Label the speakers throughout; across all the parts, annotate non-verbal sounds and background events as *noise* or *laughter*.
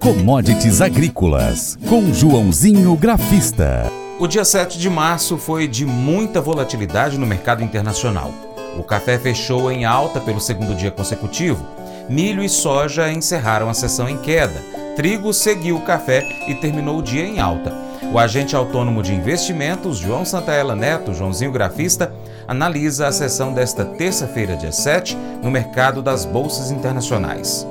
Speaker 1: Commodities Agrícolas, com Joãozinho Grafista.
Speaker 2: O dia 7 de março foi de muita volatilidade no mercado internacional. O café fechou em alta pelo segundo dia consecutivo. Milho e soja encerraram a sessão em queda. Trigo seguiu o café e terminou o dia em alta. O agente autônomo de investimentos, João Santaella Neto, Joãozinho Grafista, analisa a sessão desta terça-feira, dia 7, no mercado das bolsas internacionais.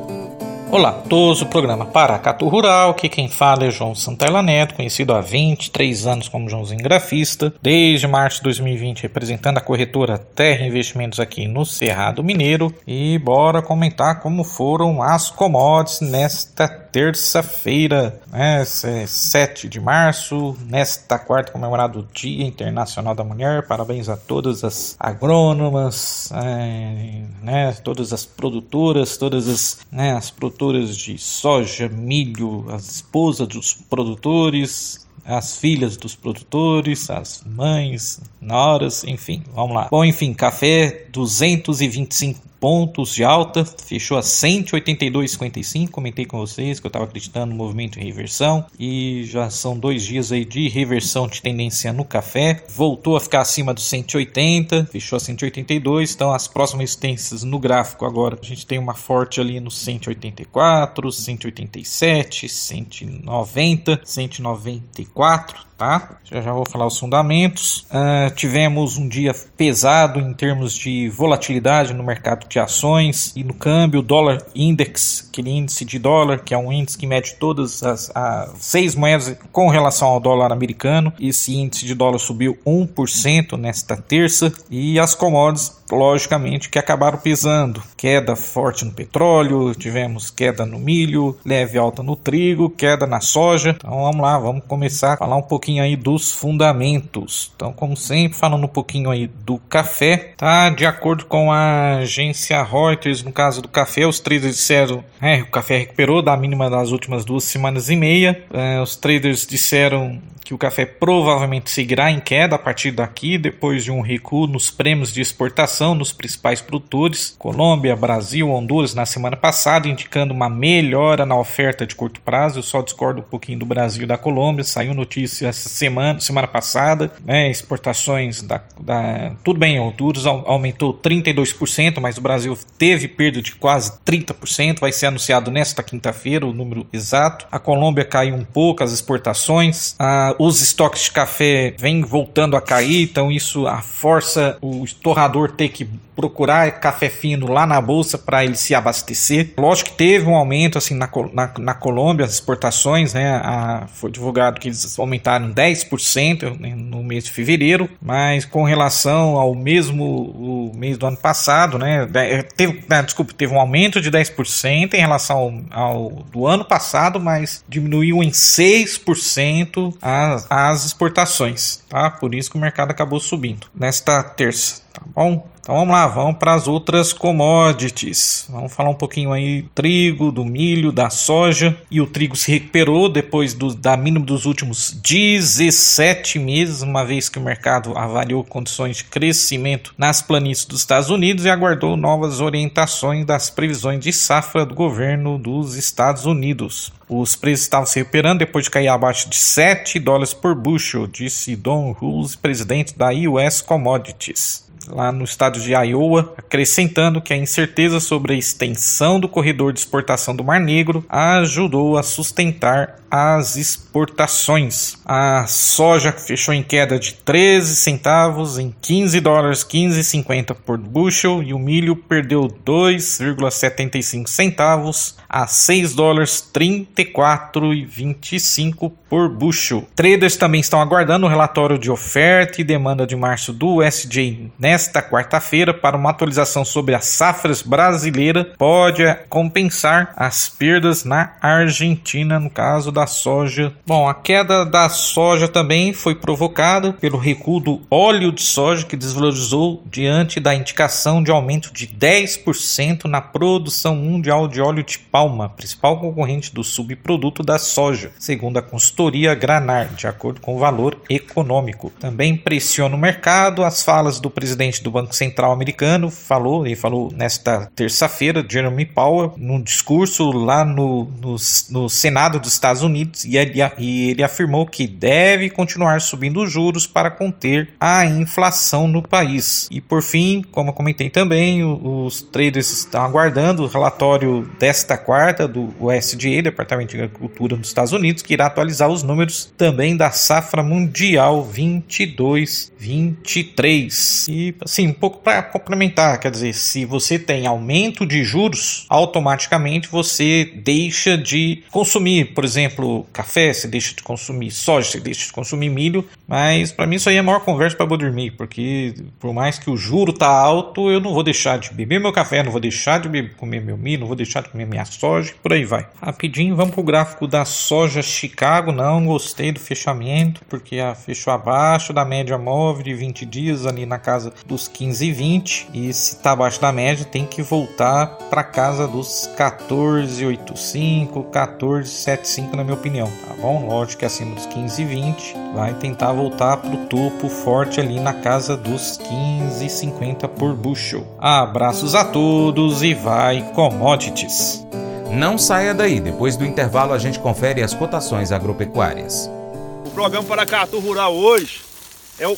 Speaker 3: Olá todos, o programa Paracatu Rural, que quem fala é João Santella Neto, conhecido há 23 anos como Joãozinho Grafista, desde março de 2020 representando a corretora Terra Investimentos aqui no Cerrado Mineiro. E bora comentar como foram as commodities nesta terça-feira, né, 7 de março, nesta quarta comemorado o Dia Internacional da Mulher, parabéns a todas as agrônomas, é, né, todas as produtoras, todas as, né, as produtoras de soja, milho, as esposas dos produtores, as filhas dos produtores, as mães, noras, enfim, vamos lá. Bom, enfim, café 225 pontos de alta, fechou a 182,55. Comentei com vocês que eu estava acreditando no movimento de reversão e já são dois dias aí de reversão de tendência no café. Voltou a ficar acima dos 180, fechou a 182. Então, as próximas resistências no gráfico agora a gente tem uma forte ali no 184, 187, 190, 194 2004 tá? Já já vou falar os fundamentos. Uh, tivemos um dia pesado em termos de volatilidade no mercado de ações e no câmbio, dólar index, aquele índice de dólar, que é um índice que mede todas as, as seis moedas com relação ao dólar americano. Esse índice de dólar subiu 1% nesta terça e as commodities logicamente, que acabaram pesando. Queda forte no petróleo, tivemos queda no milho, leve alta no trigo, queda na soja. Então vamos lá, vamos começar a falar um pouquinho aí dos fundamentos. Então, como sempre, falando um pouquinho aí do café, tá? De acordo com a agência Reuters, no caso do café, os traders disseram, é, o café recuperou da mínima das últimas duas semanas e meia. É, os traders disseram que o café provavelmente seguirá em queda a partir daqui, depois de um recuo nos prêmios de exportação nos principais produtores, Colômbia, Brasil, Honduras, na semana passada, indicando uma melhora na oferta de curto prazo. Eu só discordo um pouquinho do Brasil e da Colômbia, saiu notícia essa semana, semana passada, né, exportações da, da tudo bem, Honduras aumentou 32%, mas o Brasil teve perda de quase 30%, vai ser anunciado nesta quinta-feira o número exato. A Colômbia caiu um pouco as exportações. A os estoques de café vêm voltando a cair, então isso força o torrador ter que procurar café fino lá na bolsa para ele se abastecer. Lógico que teve um aumento assim na, na, na Colômbia, as exportações, né? A, foi divulgado que eles aumentaram 10% né, no mês de fevereiro, mas com relação ao mesmo mês do ano passado, né? Teve, né, desculpa, teve um aumento de 10% em relação ao, ao do ano passado, mas diminuiu em 6% as, as exportações, tá? Por isso que o mercado acabou subindo nesta terça, tá bom? Então vamos lá, vamos para as outras commodities. Vamos falar um pouquinho aí do trigo, do milho, da soja. E o trigo se recuperou depois do, da mínima dos últimos 17 meses, uma vez que o mercado avaliou condições de crescimento nas planícies dos Estados Unidos e aguardou novas orientações das previsões de safra do governo dos Estados Unidos. Os preços estavam se recuperando depois de cair abaixo de 7 dólares por bushel, disse Don Hulse, presidente da US Commodities lá no estado de Iowa, acrescentando que a incerteza sobre a extensão do corredor de exportação do Mar Negro ajudou a sustentar as exportações. A soja fechou em queda de 13 centavos em 15 dólares 15,50 por bushel e o milho perdeu 2,75 centavos a 6 dólares 34,25 por bushel. Traders também estão aguardando o relatório de oferta e demanda de março do USJ nesta quarta-feira para uma atualização sobre as safras brasileira pode compensar as perdas na Argentina no caso da da soja. Bom, a queda da soja também foi provocada pelo recuo do óleo de soja, que desvalorizou diante da indicação de aumento de 10% na produção mundial de óleo de palma, principal concorrente do subproduto da soja, segundo a consultoria Granar, de acordo com o valor econômico. Também pressiona o mercado as falas do presidente do Banco Central americano, falou, ele falou nesta terça-feira, Jeremy Powell, num discurso lá no, no, no Senado dos Estados Unidos, e ele, e ele afirmou que deve continuar subindo os juros para conter a inflação no país. E por fim, como eu comentei também, os traders estão aguardando o relatório desta quarta do USDA, Departamento de Agricultura dos Estados Unidos, que irá atualizar os números também da safra mundial 22-23. E assim, um pouco para complementar, quer dizer, se você tem aumento de juros, automaticamente você deixa de consumir, por exemplo, café, você deixa de consumir soja, você deixa de consumir milho, mas para mim isso aí é a maior conversa para dormir, porque por mais que o juro tá alto, eu não vou deixar de beber meu café, não vou deixar de comer meu milho, não vou deixar de comer minha soja, por aí vai. Rapidinho, vamos pro gráfico da soja Chicago, não gostei do fechamento, porque fechou abaixo da média móvel de 20 dias ali na casa dos 15 e 20, e se tá abaixo da média tem que voltar para casa dos 14,85, 14,75 na minha opinião, tá bom? Lógico que acima dos 15 e 20 vai tentar voltar pro topo forte ali na casa dos 15,50 por bushel. Abraços a todos e vai commodities.
Speaker 2: Não saia daí, depois do intervalo a gente confere as cotações agropecuárias.
Speaker 4: O programa Paracatu Rural hoje é o,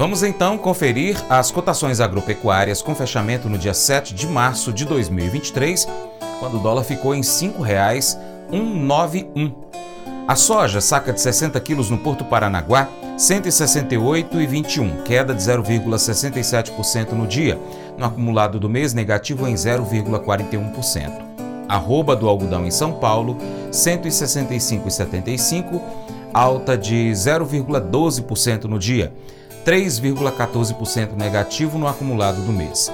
Speaker 2: Vamos então conferir as cotações agropecuárias com fechamento no dia 7 de março de 2023, quando o dólar ficou em R$ 5,191. A soja, saca de 60 quilos no Porto Paranaguá, 168,21, queda de 0,67% no dia, no acumulado do mês negativo em 0,41%. Arroba do algodão em São Paulo, 165,75, alta de 0,12% no dia, 3,14% negativo no acumulado do mês.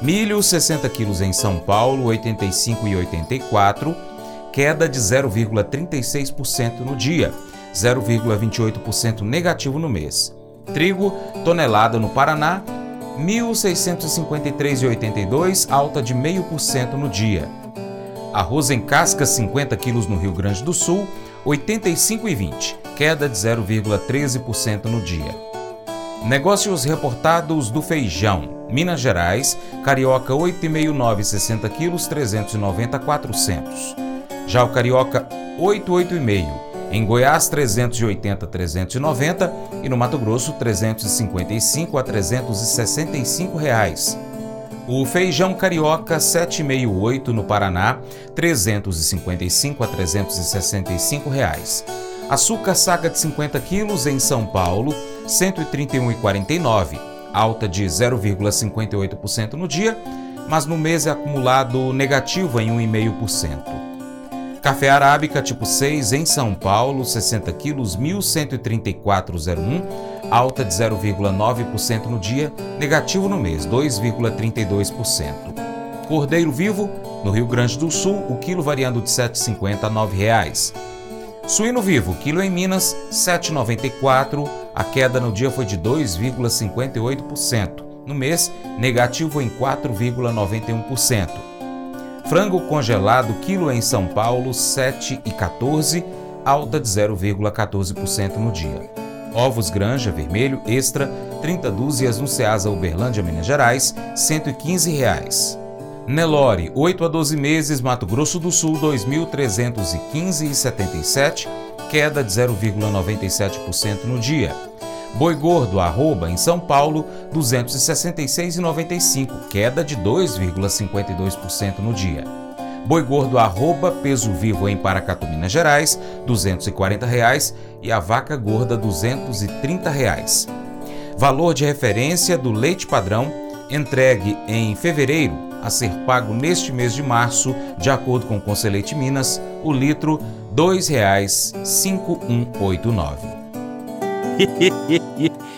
Speaker 2: Milho, 60 quilos em São Paulo, 85,84, queda de 0,36% no dia, 0,28% negativo no mês. Trigo, tonelada no Paraná, 1.653,82, alta de 0,5% no dia. Arroz em casca, 50 quilos no Rio Grande do Sul, 85,20, queda de 0,13% no dia. Negócios reportados do feijão. Minas Gerais, carioca 8,59, 60 quilos, 390 400. Já o carioca 88,5 em Goiás, 380 a 390 e no Mato Grosso, 355 a 365 reais. O feijão carioca 768 no Paraná, 355 a 365 reais. Açúcar saca de 50 quilos em São Paulo, 131,49, alta de 0,58% no dia, mas no mês é acumulado negativo em 1,5%. Café arábica tipo 6 em São Paulo, 60 quilos, 1.134,01, alta de 0,9% no dia, negativo no mês, 2,32%. Cordeiro vivo, no Rio Grande do Sul, o quilo variando de R$ 7,50 a R$ 9,00. Suíno vivo, quilo em Minas, R$ 7,94, a queda no dia foi de 2,58%. No mês, negativo em 4,91%. Frango congelado, quilo em São Paulo, 7,14, alta de 0,14% no dia. Ovos Granja Vermelho Extra, 30 dúzias no Ceasa Uberlândia, Minas Gerais, 115 reais. Nelore, 8 a 12 meses, Mato Grosso do Sul, 2.315,77, queda de 0,97% no dia. Boi Gordo, arroba, em São Paulo, 266,95, queda de 2,52% no dia. Boi Gordo, arroba, peso vivo em Paracatu, Minas Gerais, 240 reais, e a vaca gorda, 230 reais. Valor de referência do leite padrão, entregue em fevereiro, a ser pago neste mês de março, de acordo com o Conselheite Minas, o litro R$ 2,5189. *laughs*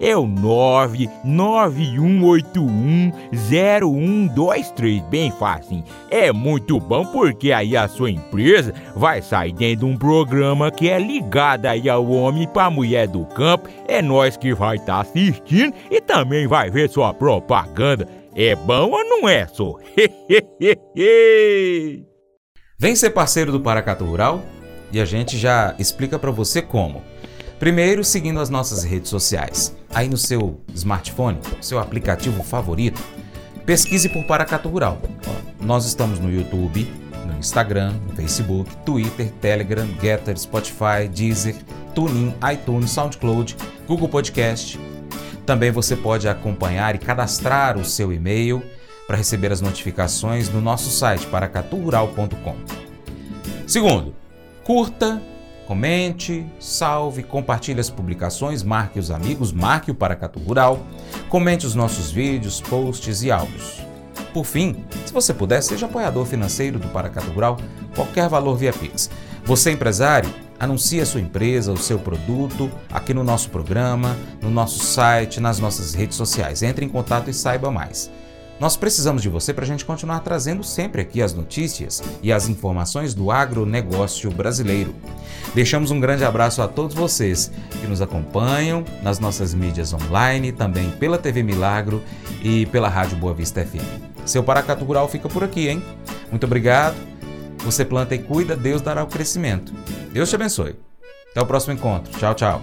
Speaker 5: é o 991810123, bem fácil. É muito bom porque aí a sua empresa vai sair dentro de um programa que é ligado aí ao homem para mulher do campo. É nós que vai estar tá assistindo e também vai ver sua propaganda. É bom ou não é, só? *laughs*
Speaker 2: Vem ser parceiro do Paracatu Rural e a gente já explica para você como. Primeiro, seguindo as nossas redes sociais. Aí no seu smartphone, seu aplicativo favorito, pesquise por Paracatu Rural. Nós estamos no YouTube, no Instagram, no Facebook, Twitter, Telegram, Getter, Spotify, Deezer, TuneIn, iTunes, SoundCloud, Google Podcast. Também você pode acompanhar e cadastrar o seu e-mail para receber as notificações no nosso site paracaturural.com. Segundo, curta, comente, salve, compartilhe as publicações, marque os amigos, marque o Paracatu Rural, comente os nossos vídeos, posts e áudios. Por fim, se você puder, seja apoiador financeiro do Paracatu Rural, qualquer valor via Pix. Você empresário, anuncie a sua empresa, o seu produto aqui no nosso programa, no nosso site, nas nossas redes sociais. Entre em contato e saiba mais. Nós precisamos de você para a gente continuar trazendo sempre aqui as notícias e as informações do agronegócio brasileiro. Deixamos um grande abraço a todos vocês que nos acompanham nas nossas mídias online, também pela TV Milagro e pela Rádio Boa Vista FM. Seu Paracatu Rural fica por aqui, hein? Muito obrigado. Você planta e cuida, Deus dará o crescimento. Deus te abençoe. Até o próximo encontro. Tchau, tchau.